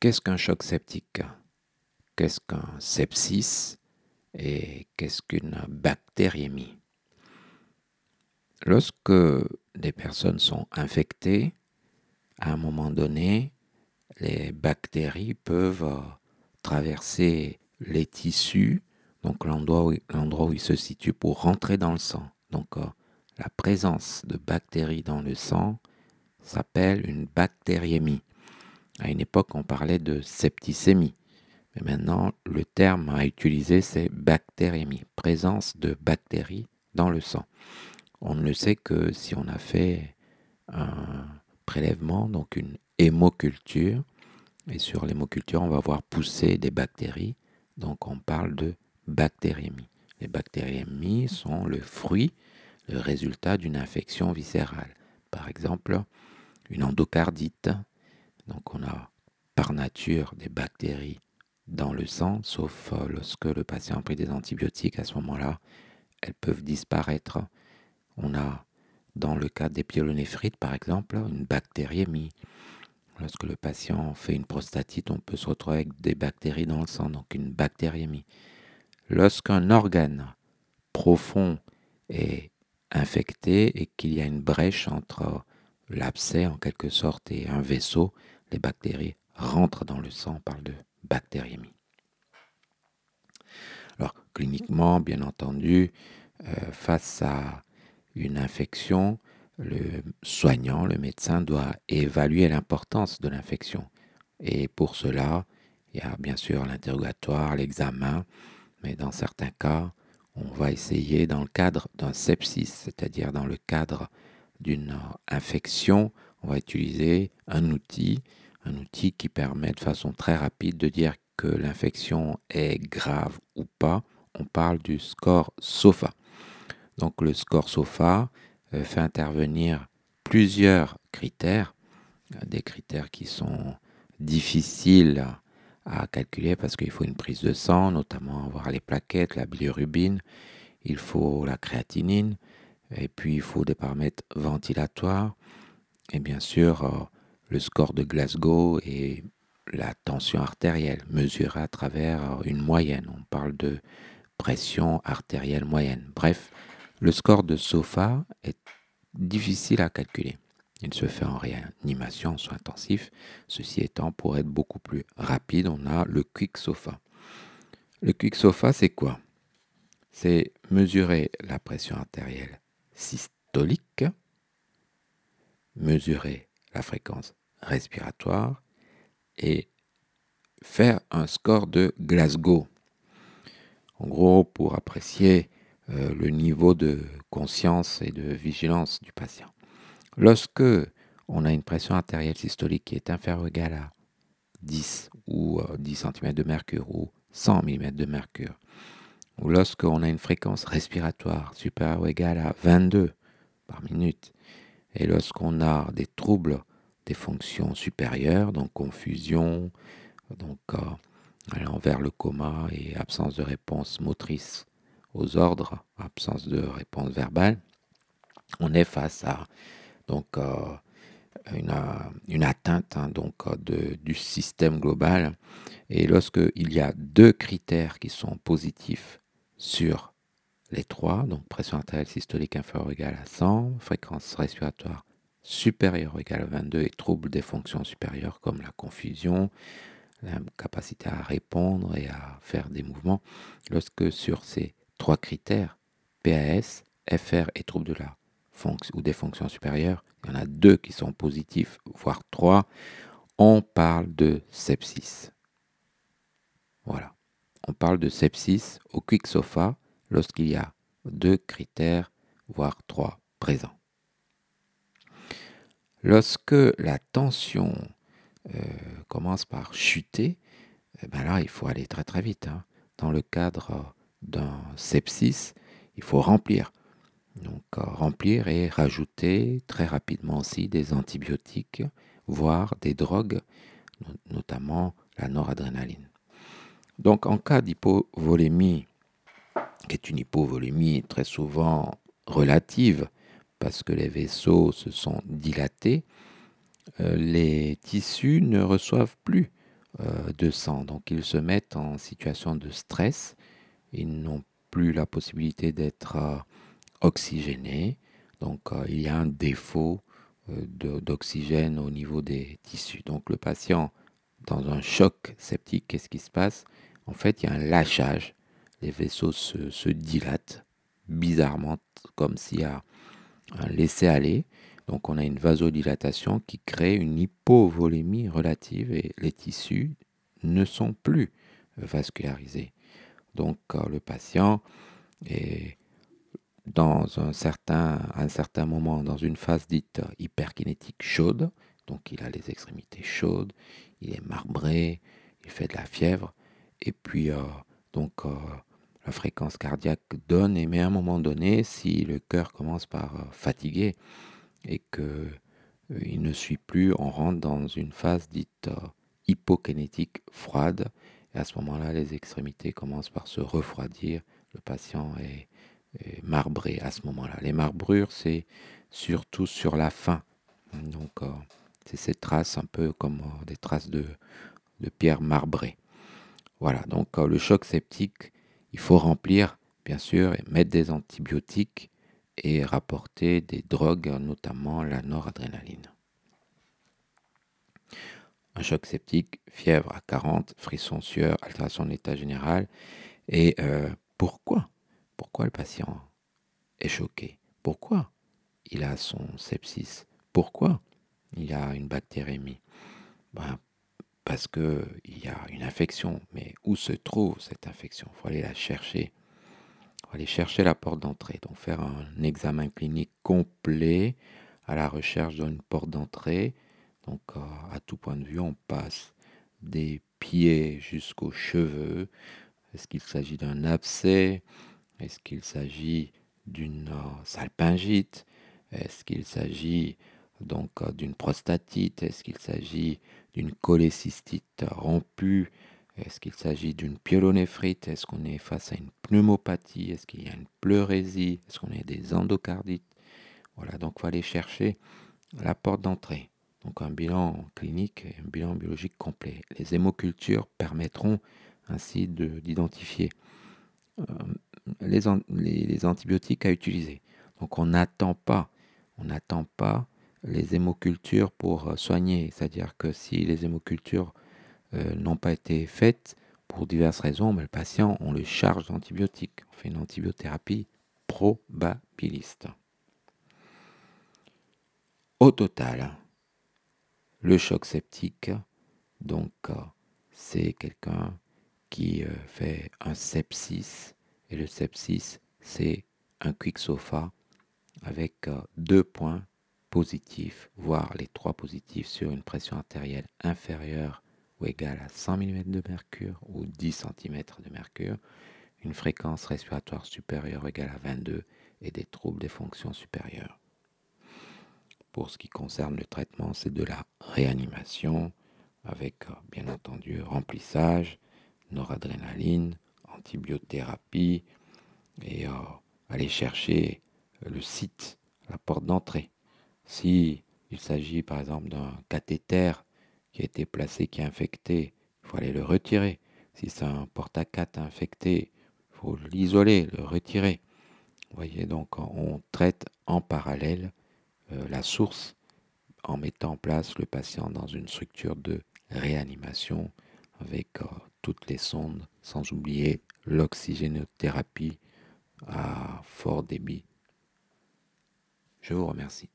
qu'est-ce qu'un choc septique? Qu'est-ce qu'un sepsis? Et qu'est-ce qu'une bactériémie? Lorsque des personnes sont infectées, à un moment donné, les bactéries peuvent traverser les tissus, donc l'endroit où, où ils se situent pour rentrer dans le sang. Donc euh, la présence de bactéries dans le sang s'appelle une bactériémie. À une époque, on parlait de septicémie. Mais maintenant, le terme à utiliser, c'est bactériémie, présence de bactéries dans le sang. On ne le sait que si on a fait un prélèvement, donc une hémoculture. Et sur l'hémoculture, on va voir pousser des bactéries. Donc on parle de bactériémie. Les bactériémies sont le fruit, le résultat d'une infection viscérale. Par exemple, une endocardite. Donc on a par nature des bactéries dans le sang, sauf euh, lorsque le patient a pris des antibiotiques, à ce moment-là, elles peuvent disparaître. On a, dans le cas des pyélonéphrite, par exemple, une bactériémie. Lorsque le patient fait une prostatite, on peut se retrouver avec des bactéries dans le sang, donc une bactériémie. Lorsqu'un organe profond est infecté et qu'il y a une brèche entre l'abcès en quelque sorte et un vaisseau, les bactéries rentrent dans le sang, on parle de bactériémie. Alors, cliniquement, bien entendu, euh, face à une infection, le soignant, le médecin doit évaluer l'importance de l'infection. Et pour cela, il y a bien sûr l'interrogatoire, l'examen, mais dans certains cas, on va essayer dans le cadre d'un sepsis, c'est-à-dire dans le cadre d'une infection, on va utiliser un outil un outil qui permet de façon très rapide de dire que l'infection est grave ou pas. On parle du score SOFA. Donc le score SOFA euh, fait intervenir plusieurs critères, euh, des critères qui sont difficiles à calculer parce qu'il faut une prise de sang, notamment voir les plaquettes, la bilirubine, il faut la créatinine, et puis il faut des paramètres ventilatoires, et bien sûr euh, le score de Glasgow et la tension artérielle mesurée à travers une moyenne. On parle de pression artérielle moyenne. Bref, le score de SOFA est difficile à calculer. Il se fait en réanimation, en soins intensifs. Ceci étant, pour être beaucoup plus rapide, on a le Quick SOFA. Le Quick SOFA, c'est quoi? C'est mesurer la pression artérielle systolique, mesurer la fréquence respiratoire et faire un score de Glasgow. En gros, pour apprécier euh, le niveau de conscience et de vigilance du patient. Lorsque on a une pression artérielle systolique qui est inférieure ou égale à 10 ou 10 euh, cm de mercure ou 100 mm de mercure, ou lorsqu'on a une fréquence respiratoire supérieure ou égale à 22 par minute, et lorsqu'on a des troubles des fonctions supérieures, donc confusion, donc euh, allant vers le coma et absence de réponse motrice aux ordres, absence de réponse verbale, on est face à donc euh, une, une, atteinte hein, donc de, du système global. Et lorsque il y a deux critères qui sont positifs sur les trois, donc pression artérielle systolique inférieure ou égale à 100, fréquence respiratoire supérieur ou égal à 22 et troubles des fonctions supérieures comme la confusion, l'incapacité à répondre et à faire des mouvements, lorsque sur ces trois critères, PAS, FR et troubles de la fonction ou des fonctions supérieures, il y en a deux qui sont positifs, voire trois, on parle de sepsis. Voilà. On parle de sepsis au quick sofa lorsqu'il y a deux critères, voire trois présents. Lorsque la tension euh, commence par chuter, eh ben il faut aller très très vite. Hein. Dans le cadre d'un sepsis, il faut remplir. Donc euh, remplir et rajouter très rapidement aussi des antibiotiques, voire des drogues, notamment la noradrénaline. Donc en cas d'hypovolémie, qui est une hypovolémie très souvent relative, parce que les vaisseaux se sont dilatés, euh, les tissus ne reçoivent plus de sang. Donc ils se mettent en situation de stress. Ils n'ont plus la possibilité d'être oxygénés. Donc il y a un défaut d'oxygène au niveau des tissus. Donc le patient, dans un choc septique, qu'est-ce qui se passe? En fait, il y a un lâchage. Les vaisseaux se, dilatent bizarrement, comme s'il y a un laisser-aller. Donc on a une vasodilatation qui crée une hypovolémie relative et les tissus ne sont plus vascularisés. Donc le patient est dans un certain, un certain moment dans une phase dite hyperkinétique chaude, donc il a les extrémités chaudes, il est marbré, il fait de la fièvre, et puis euh, donc euh, fréquence cardiaque donne, et mais à un moment donné, si le cœur commence par euh, fatiguer et que il ne suit plus, on rentre dans une phase dite hypokinétique froide, et à ce moment-là, les extrémités commencent par se refroidir, le patient est marbré à ce moment-là. Les marbrures, c'est surtout sur la fin. Donc, euh, c'est ces traces un peu comme euh, des traces de, de pierre marbrée. Voilà, donc euh, le choc septique, il faut remplir, bien sûr, et mettre des antibiotiques et rapporter des drogues, notamment la noradrénaline. Un choc septique, fièvre à 40, frisson, sueur, altération de l'état général. Et pourquoi? Pourquoi le patient est choqué? Pourquoi il a son sepsis? Pourquoi il a une bactérémie ben, Parce qu'il y a une infection. Mais où se trouve cette infection? Il faut aller la chercher. Aller chercher la porte d'entrée. Donc faire un examen clinique complet à la recherche d'une porte d'entrée. Donc euh, à tout point de vue, on passe des pieds jusqu'aux cheveux. Est-ce qu'il s'agit d'un abcès? Est-ce qu'il s'agit d'une euh, salpingite? Est-ce qu'il s'agit donc euh, d'une prostatite Est-ce qu'il s'agit d'une cholécystite rompue? Est-ce qu'il s'agit d'une pyélonéphrite Est-ce qu'on est face à une pneumopathie? Est-ce qu'il y a une pleurésie? Est-ce qu'on a des endocardites? Voilà, donc il faut aller chercher la porte d'entrée. Donc un bilan clinique et un bilan biologique complet. Les hémocultures permettront ainsi d'identifier euh, les, les, antibiotiques à utiliser. Donc on n'attend pas, on n'attend pas les hémocultures pour euh, soigner. C'est-à-dire que si les hémocultures euh, n'ont pas été faites pour diverses raisons, mais le patient, on le charge d'antibiotiques. On fait une antibiothérapie probabiliste. Au total, le choc septique, donc c'est quelqu'un qui fait un sepsis et le sepsis, c'est un quick sofa avec euh, deux points voire les trois positifs sur une pression artérielle inférieure ou égale à 100 mm de mercure ou 10 cm de mercure, une fréquence respiratoire supérieure ou égale à 22 et des troubles des fonctions supérieures. Pour ce qui concerne le traitement, c'est de la réanimation avec bien entendu remplissage, noradrénaline, antibiothérapie et euh, aller chercher le site, la porte d'entrée. Si il s'agit par exemple d'un cathéter qui a été placé, qui est infecté, il faut aller le retirer. Si c'est un porte à infecté, il faut l'isoler, le retirer. Vous voyez, donc on traite en parallèle euh, la source en mettant en place le patient dans une structure de réanimation avec euh, toutes les sondes, sans oublier l'oxygénothérapie à fort débit. Je vous remercie.